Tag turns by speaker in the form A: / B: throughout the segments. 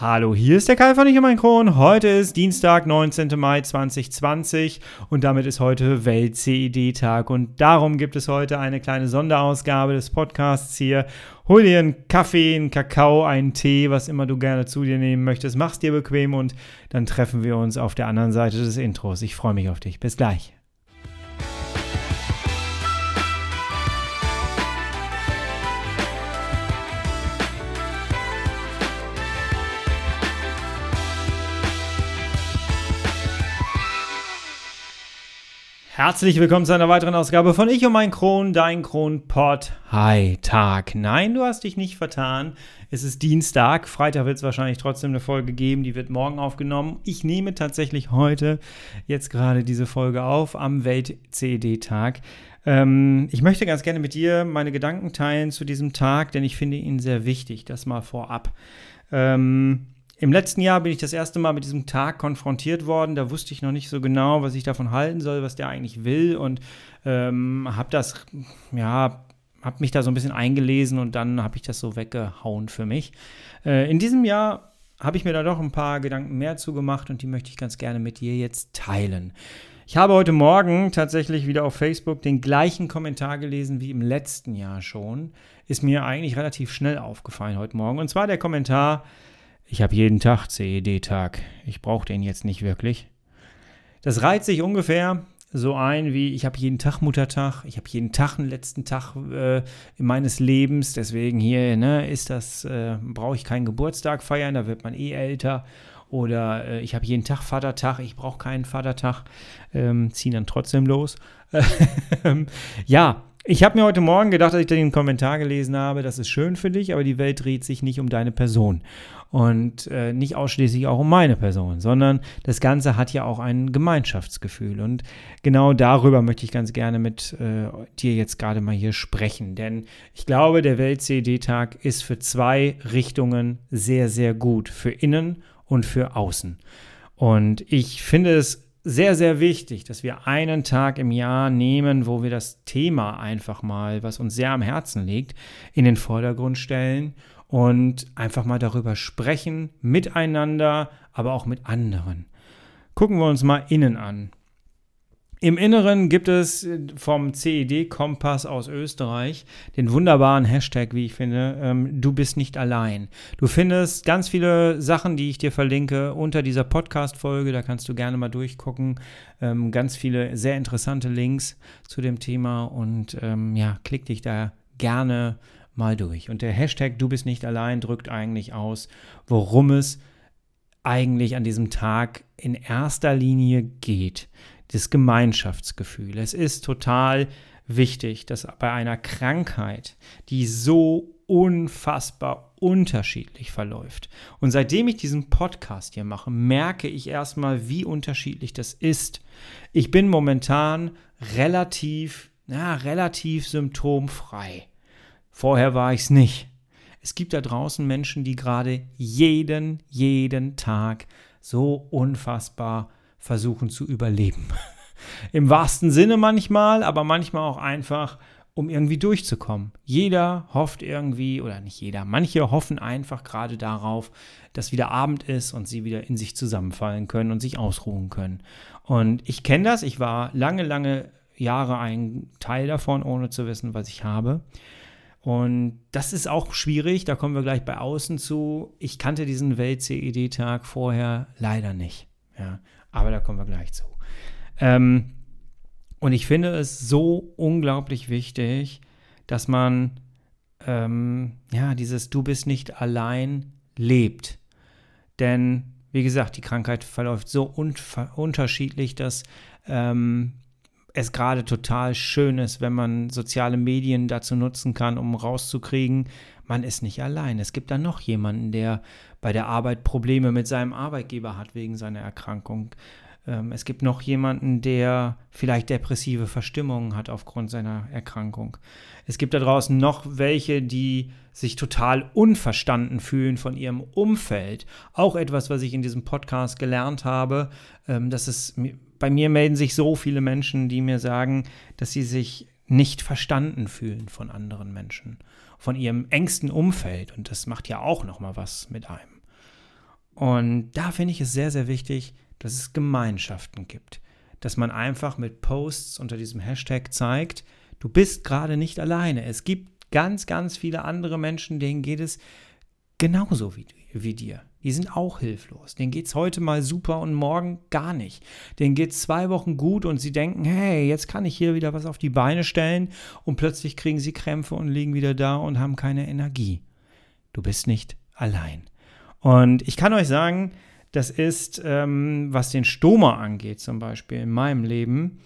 A: Hallo, hier ist der Kai von Ich und mein Kron. Heute ist Dienstag, 19. Mai 2020 und damit ist heute Welt-CED-Tag und darum gibt es heute eine kleine Sonderausgabe des Podcasts hier. Hol dir einen Kaffee, einen Kakao, einen Tee, was immer du gerne zu dir nehmen möchtest. Mach's dir bequem und dann treffen wir uns auf der anderen Seite des Intros. Ich freue mich auf dich. Bis gleich. Herzlich willkommen zu einer weiteren Ausgabe von Ich und mein Kron, dein Kronpott. Hi, Tag. Nein, du hast dich nicht vertan. Es ist Dienstag. Freitag wird es wahrscheinlich trotzdem eine Folge geben. Die wird morgen aufgenommen. Ich nehme tatsächlich heute jetzt gerade diese Folge auf am Welt-CED-Tag. Ähm, ich möchte ganz gerne mit dir meine Gedanken teilen zu diesem Tag, denn ich finde ihn sehr wichtig. Das mal vorab. Ähm, im letzten Jahr bin ich das erste Mal mit diesem Tag konfrontiert worden. Da wusste ich noch nicht so genau, was ich davon halten soll, was der eigentlich will und ähm, habe das, ja, habe mich da so ein bisschen eingelesen und dann habe ich das so weggehauen für mich. Äh, in diesem Jahr habe ich mir da doch ein paar Gedanken mehr zugemacht und die möchte ich ganz gerne mit dir jetzt teilen. Ich habe heute Morgen tatsächlich wieder auf Facebook den gleichen Kommentar gelesen wie im letzten Jahr schon. Ist mir eigentlich relativ schnell aufgefallen heute Morgen. Und zwar der Kommentar, ich habe jeden Tag CED-Tag. Ich brauche den jetzt nicht wirklich. Das reiht sich ungefähr so ein wie ich habe jeden Tag Muttertag, ich habe jeden Tag einen letzten Tag äh, meines Lebens, deswegen hier ne, ist das äh, brauche ich keinen Geburtstag feiern, da wird man eh älter oder äh, ich habe jeden Tag Vatertag, ich brauche keinen Vatertag, ähm, ziehen dann trotzdem los. ja, ich habe mir heute Morgen gedacht, als ich den Kommentar gelesen habe, das ist schön für dich, aber die Welt dreht sich nicht um deine Person und äh, nicht ausschließlich auch um meine Person, sondern das Ganze hat ja auch ein Gemeinschaftsgefühl. Und genau darüber möchte ich ganz gerne mit äh, dir jetzt gerade mal hier sprechen. Denn ich glaube, der Welt-CED-Tag ist für zwei Richtungen sehr, sehr gut. Für innen und für außen. Und ich finde es sehr, sehr wichtig, dass wir einen Tag im Jahr nehmen, wo wir das Thema einfach mal, was uns sehr am Herzen liegt, in den Vordergrund stellen und einfach mal darüber sprechen, miteinander, aber auch mit anderen. Gucken wir uns mal innen an. Im Inneren gibt es vom CED-Kompass aus Österreich den wunderbaren Hashtag, wie ich finde, ähm, du bist nicht allein. Du findest ganz viele Sachen, die ich dir verlinke, unter dieser Podcast-Folge. Da kannst du gerne mal durchgucken. Ähm, ganz viele sehr interessante Links zu dem Thema und ähm, ja, klick dich da gerne mal durch. Und der Hashtag Du bist nicht allein drückt eigentlich aus, worum es eigentlich an diesem Tag in erster Linie geht. Das Gemeinschaftsgefühl. Es ist total wichtig, dass bei einer Krankheit, die so unfassbar unterschiedlich verläuft. Und seitdem ich diesen Podcast hier mache, merke ich erstmal, wie unterschiedlich das ist. Ich bin momentan relativ, ja, relativ symptomfrei. Vorher war ich es nicht. Es gibt da draußen Menschen, die gerade jeden, jeden Tag so unfassbar versuchen zu überleben. Im wahrsten Sinne manchmal, aber manchmal auch einfach, um irgendwie durchzukommen. Jeder hofft irgendwie, oder nicht jeder, manche hoffen einfach gerade darauf, dass wieder Abend ist und sie wieder in sich zusammenfallen können und sich ausruhen können. Und ich kenne das, ich war lange, lange Jahre ein Teil davon, ohne zu wissen, was ich habe. Und das ist auch schwierig, da kommen wir gleich bei außen zu. Ich kannte diesen Welt-CED-Tag vorher leider nicht. Ja, aber da kommen wir gleich zu. Ähm, und ich finde es so unglaublich wichtig, dass man ähm, ja dieses Du bist nicht allein lebt. Denn wie gesagt, die Krankheit verläuft so un unterschiedlich, dass ähm, es gerade total schön ist, wenn man soziale Medien dazu nutzen kann, um rauszukriegen, man ist nicht allein. Es gibt da noch jemanden, der bei der Arbeit Probleme mit seinem Arbeitgeber hat wegen seiner Erkrankung. Ähm, es gibt noch jemanden, der vielleicht depressive Verstimmungen hat aufgrund seiner Erkrankung. Es gibt da draußen noch welche, die sich total unverstanden fühlen von ihrem Umfeld. Auch etwas, was ich in diesem Podcast gelernt habe, ähm, dass es bei mir melden sich so viele Menschen, die mir sagen, dass sie sich nicht verstanden fühlen von anderen Menschen, von ihrem engsten Umfeld. Und das macht ja auch noch mal was mit einem. Und da finde ich es sehr, sehr wichtig, dass es Gemeinschaften gibt. Dass man einfach mit Posts unter diesem Hashtag zeigt, du bist gerade nicht alleine. Es gibt ganz, ganz viele andere Menschen, denen geht es genauso wie, wie dir. Die sind auch hilflos. Denen geht es heute mal super und morgen gar nicht. Denen geht es zwei Wochen gut und sie denken, hey, jetzt kann ich hier wieder was auf die Beine stellen und plötzlich kriegen sie Krämpfe und liegen wieder da und haben keine Energie. Du bist nicht allein. Und ich kann euch sagen, das ist, ähm, was den Stoma angeht, zum Beispiel in meinem Leben,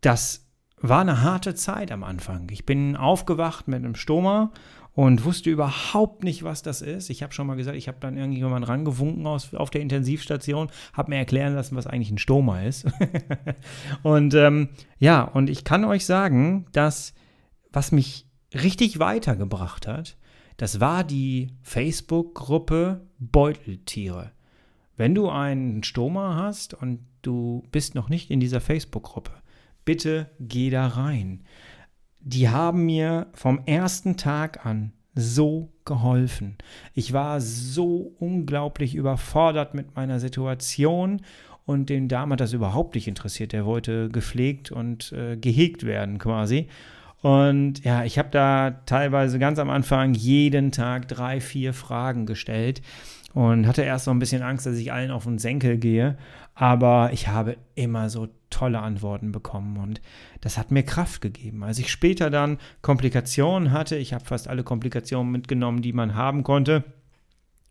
A: das war eine harte Zeit am Anfang. Ich bin aufgewacht mit einem Stoma und wusste überhaupt nicht, was das ist. Ich habe schon mal gesagt, ich habe dann irgendjemand rangewunken aus, auf der Intensivstation, habe mir erklären lassen, was eigentlich ein Stoma ist. und ähm, ja, und ich kann euch sagen, dass was mich richtig weitergebracht hat, das war die Facebook-Gruppe Beuteltiere. Wenn du einen Stoma hast und du bist noch nicht in dieser Facebook-Gruppe, bitte geh da rein. Die haben mir vom ersten Tag an so geholfen. Ich war so unglaublich überfordert mit meiner Situation und den Dame hat das überhaupt nicht interessiert. Der wollte gepflegt und äh, gehegt werden quasi. Und ja, ich habe da teilweise ganz am Anfang jeden Tag drei, vier Fragen gestellt und hatte erst so ein bisschen Angst, dass ich allen auf den Senkel gehe. Aber ich habe immer so tolle Antworten bekommen und das hat mir Kraft gegeben. Als ich später dann Komplikationen hatte, ich habe fast alle Komplikationen mitgenommen, die man haben konnte.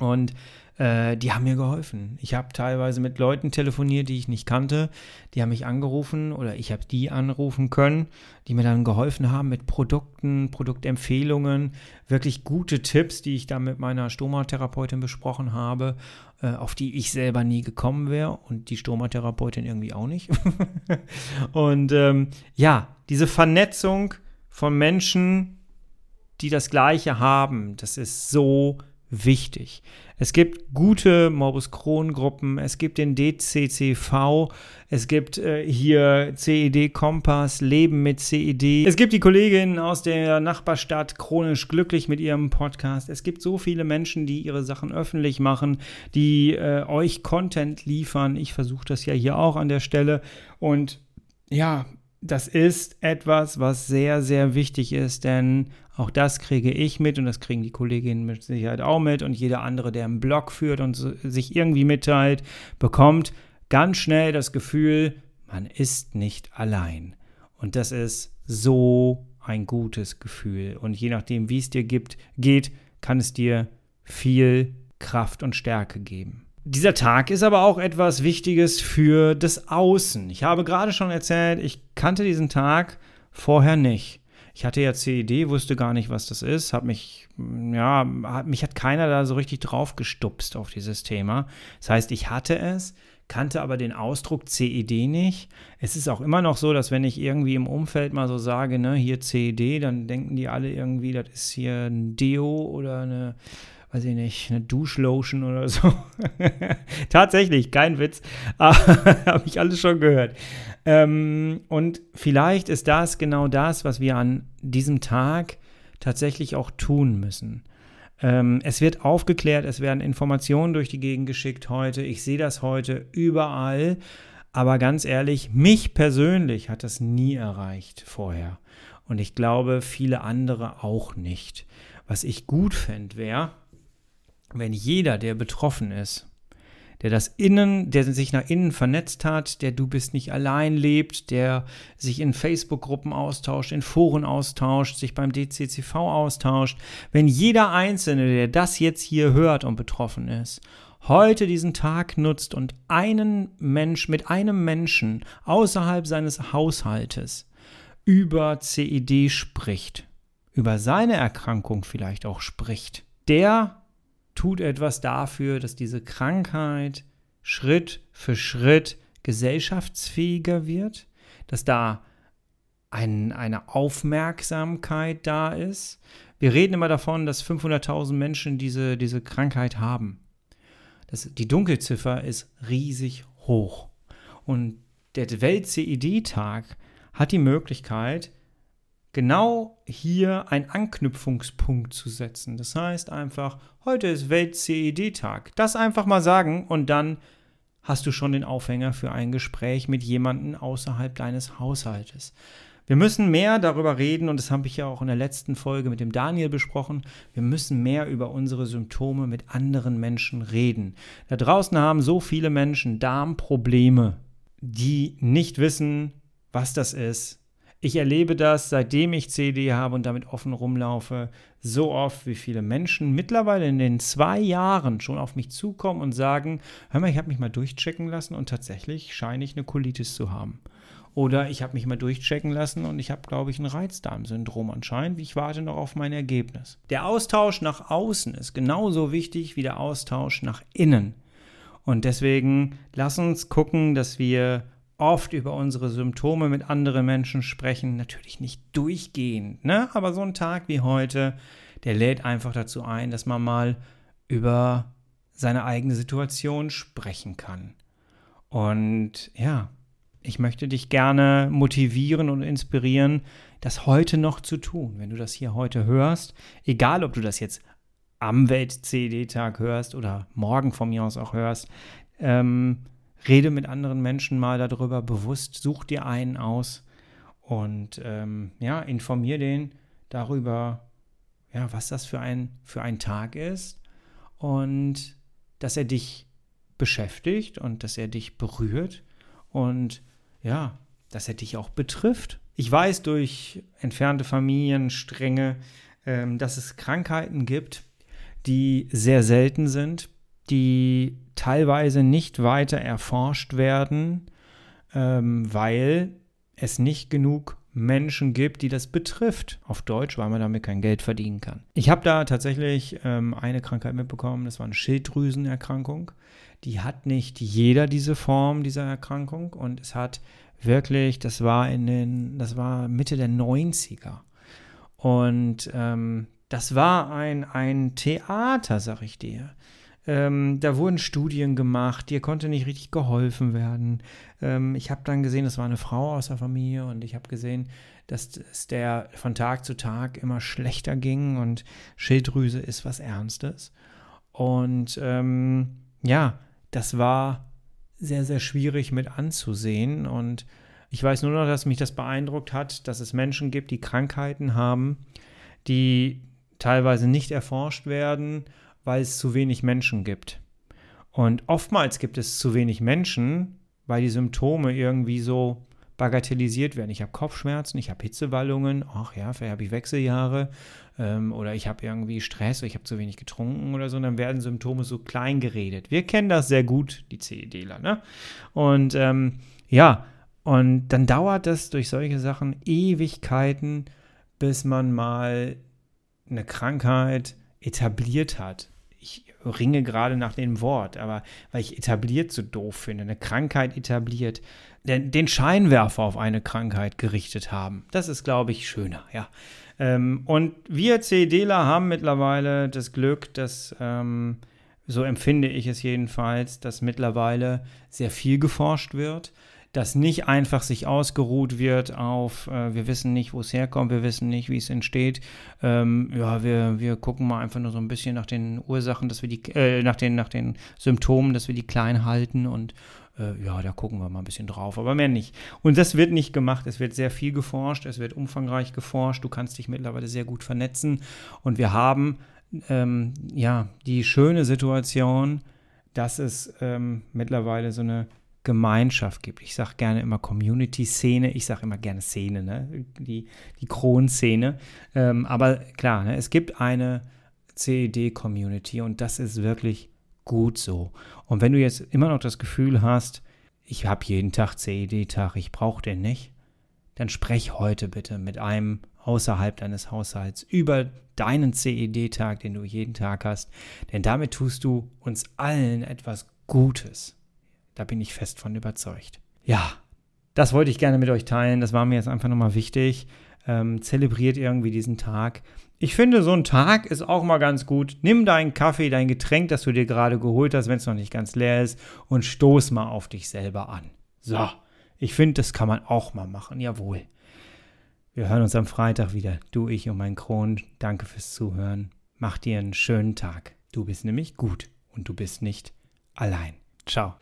A: Und äh, die haben mir geholfen. Ich habe teilweise mit Leuten telefoniert, die ich nicht kannte. Die haben mich angerufen oder ich habe die anrufen können, die mir dann geholfen haben mit Produkten, Produktempfehlungen, wirklich gute Tipps, die ich dann mit meiner Stomatherapeutin besprochen habe, äh, auf die ich selber nie gekommen wäre und die Stomatherapeutin irgendwie auch nicht. und ähm, ja, diese Vernetzung von Menschen, die das Gleiche haben, das ist so wichtig. Es gibt gute Morbus Crohn-Gruppen, es gibt den DCCV, es gibt äh, hier CED Kompass, Leben mit CED. Es gibt die Kolleginnen aus der Nachbarstadt Chronisch Glücklich mit ihrem Podcast. Es gibt so viele Menschen, die ihre Sachen öffentlich machen, die äh, euch Content liefern. Ich versuche das ja hier auch an der Stelle. Und ja, das ist etwas, was sehr, sehr wichtig ist, denn auch das kriege ich mit und das kriegen die Kolleginnen mit Sicherheit auch mit und jeder andere, der einen Blog führt und sich irgendwie mitteilt, bekommt ganz schnell das Gefühl, man ist nicht allein. Und das ist so ein gutes Gefühl. Und je nachdem, wie es dir gibt, geht, kann es dir viel Kraft und Stärke geben. Dieser Tag ist aber auch etwas Wichtiges für das Außen. Ich habe gerade schon erzählt, ich kannte diesen Tag vorher nicht. Ich hatte ja CED, wusste gar nicht, was das ist, habe mich, ja, hat, mich hat keiner da so richtig drauf gestupst auf dieses Thema. Das heißt, ich hatte es, kannte aber den Ausdruck CED nicht. Es ist auch immer noch so, dass wenn ich irgendwie im Umfeld mal so sage, ne, hier CED, dann denken die alle irgendwie, das ist hier ein Deo oder eine weiß ich nicht, eine Duschlotion oder so. Tatsächlich, kein Witz. Habe ich alles schon gehört. Ähm, und vielleicht ist das genau das, was wir an diesem Tag tatsächlich auch tun müssen. Ähm, es wird aufgeklärt, es werden Informationen durch die Gegend geschickt heute. Ich sehe das heute überall. Aber ganz ehrlich, mich persönlich hat das nie erreicht vorher. Und ich glaube, viele andere auch nicht. Was ich gut fände, wäre, wenn jeder, der betroffen ist, der das Innen, der sich nach innen vernetzt hat, der du bist nicht allein lebt, der sich in Facebook-Gruppen austauscht, in Foren austauscht, sich beim DCCV austauscht, wenn jeder Einzelne, der das jetzt hier hört und betroffen ist, heute diesen Tag nutzt und einen Mensch mit einem Menschen außerhalb seines Haushaltes über CED spricht, über seine Erkrankung vielleicht auch spricht, der tut etwas dafür, dass diese Krankheit Schritt für Schritt gesellschaftsfähiger wird, dass da ein, eine Aufmerksamkeit da ist. Wir reden immer davon, dass 500.000 Menschen diese, diese Krankheit haben. Das, die Dunkelziffer ist riesig hoch. Und der Welt-CED-Tag hat die Möglichkeit, genau hier einen Anknüpfungspunkt zu setzen. Das heißt einfach, heute ist Welt-CED-Tag. Das einfach mal sagen und dann hast du schon den Aufhänger für ein Gespräch mit jemandem außerhalb deines Haushaltes. Wir müssen mehr darüber reden, und das habe ich ja auch in der letzten Folge mit dem Daniel besprochen. Wir müssen mehr über unsere Symptome mit anderen Menschen reden. Da draußen haben so viele Menschen Darmprobleme, die nicht wissen, was das ist. Ich erlebe das, seitdem ich CD habe und damit offen rumlaufe, so oft, wie viele Menschen mittlerweile in den zwei Jahren schon auf mich zukommen und sagen, hör mal, ich habe mich mal durchchecken lassen und tatsächlich scheine ich eine Colitis zu haben. Oder ich habe mich mal durchchecken lassen und ich habe, glaube ich, ein Reizdarmsyndrom anscheinend. Ich warte noch auf mein Ergebnis. Der Austausch nach außen ist genauso wichtig wie der Austausch nach innen. Und deswegen lass uns gucken, dass wir oft über unsere Symptome mit anderen Menschen sprechen. Natürlich nicht durchgehend, ne? aber so ein Tag wie heute, der lädt einfach dazu ein, dass man mal über seine eigene Situation sprechen kann. Und ja, ich möchte dich gerne motivieren und inspirieren, das heute noch zu tun. Wenn du das hier heute hörst, egal ob du das jetzt am Welt-CD-Tag hörst oder morgen von mir aus auch hörst, ähm, rede mit anderen Menschen mal darüber bewusst, such dir einen aus und ähm, ja, informier den darüber, ja, was das für ein, für ein Tag ist und dass er dich beschäftigt und dass er dich berührt und ja, dass er dich auch betrifft. Ich weiß durch entfernte Familienstränge, ähm, dass es Krankheiten gibt, die sehr selten sind, die teilweise nicht weiter erforscht werden, ähm, weil es nicht genug Menschen gibt, die das betrifft. Auf Deutsch, weil man damit kein Geld verdienen kann. Ich habe da tatsächlich ähm, eine Krankheit mitbekommen, das war eine Schilddrüsenerkrankung. Die hat nicht jeder diese Form dieser Erkrankung und es hat wirklich, das war in den, das war Mitte der 90er. Und ähm, das war ein, ein Theater, sag ich dir. Ähm, da wurden Studien gemacht, dir konnte nicht richtig geholfen werden. Ähm, ich habe dann gesehen, das war eine Frau aus der Familie und ich habe gesehen, dass es der von Tag zu Tag immer schlechter ging und Schilddrüse ist was Ernstes. Und ähm, ja, das war sehr, sehr schwierig mit anzusehen. Und ich weiß nur noch, dass mich das beeindruckt hat, dass es Menschen gibt, die Krankheiten haben, die teilweise nicht erforscht werden weil es zu wenig Menschen gibt. Und oftmals gibt es zu wenig Menschen, weil die Symptome irgendwie so bagatellisiert werden. Ich habe Kopfschmerzen, ich habe Hitzewallungen, ach ja, vielleicht habe ich Wechseljahre ähm, oder ich habe irgendwie Stress ich habe zu wenig getrunken oder so, und dann werden Symptome so klein geredet. Wir kennen das sehr gut, die CEDler, ne? Und ähm, ja, und dann dauert das durch solche Sachen Ewigkeiten, bis man mal eine Krankheit etabliert hat. Ich ringe gerade nach dem Wort, aber weil ich etabliert so doof finde, eine Krankheit etabliert, den, den Scheinwerfer auf eine Krankheit gerichtet haben. Das ist, glaube ich, schöner, ja. Ähm, und wir CDler haben mittlerweile das Glück, dass, ähm, so empfinde ich es jedenfalls, dass mittlerweile sehr viel geforscht wird dass nicht einfach sich ausgeruht wird auf, äh, wir wissen nicht, wo es herkommt, wir wissen nicht, wie es entsteht. Ähm, ja, wir, wir gucken mal einfach nur so ein bisschen nach den Ursachen, dass wir die, äh, nach, den, nach den Symptomen, dass wir die klein halten und äh, ja, da gucken wir mal ein bisschen drauf, aber mehr nicht. Und das wird nicht gemacht. Es wird sehr viel geforscht, es wird umfangreich geforscht. Du kannst dich mittlerweile sehr gut vernetzen und wir haben ähm, ja die schöne Situation, dass es ähm, mittlerweile so eine Gemeinschaft gibt. Ich sage gerne immer Community-Szene, ich sage immer gerne Szene, ne? die, die Kronszene. Ähm, aber klar, ne? es gibt eine CED-Community und das ist wirklich gut so. Und wenn du jetzt immer noch das Gefühl hast, ich habe jeden Tag CED-Tag, ich brauche den nicht, dann sprech heute bitte mit einem außerhalb deines Haushalts über deinen CED-Tag, den du jeden Tag hast. Denn damit tust du uns allen etwas Gutes. Da bin ich fest von überzeugt. Ja, das wollte ich gerne mit euch teilen. Das war mir jetzt einfach nochmal wichtig. Ähm, zelebriert irgendwie diesen Tag. Ich finde, so ein Tag ist auch mal ganz gut. Nimm deinen Kaffee, dein Getränk, das du dir gerade geholt hast, wenn es noch nicht ganz leer ist, und stoß mal auf dich selber an. So, ich finde, das kann man auch mal machen. Jawohl. Wir hören uns am Freitag wieder. Du, ich und mein Kron. Danke fürs Zuhören. Mach dir einen schönen Tag. Du bist nämlich gut und du bist nicht allein. Ciao.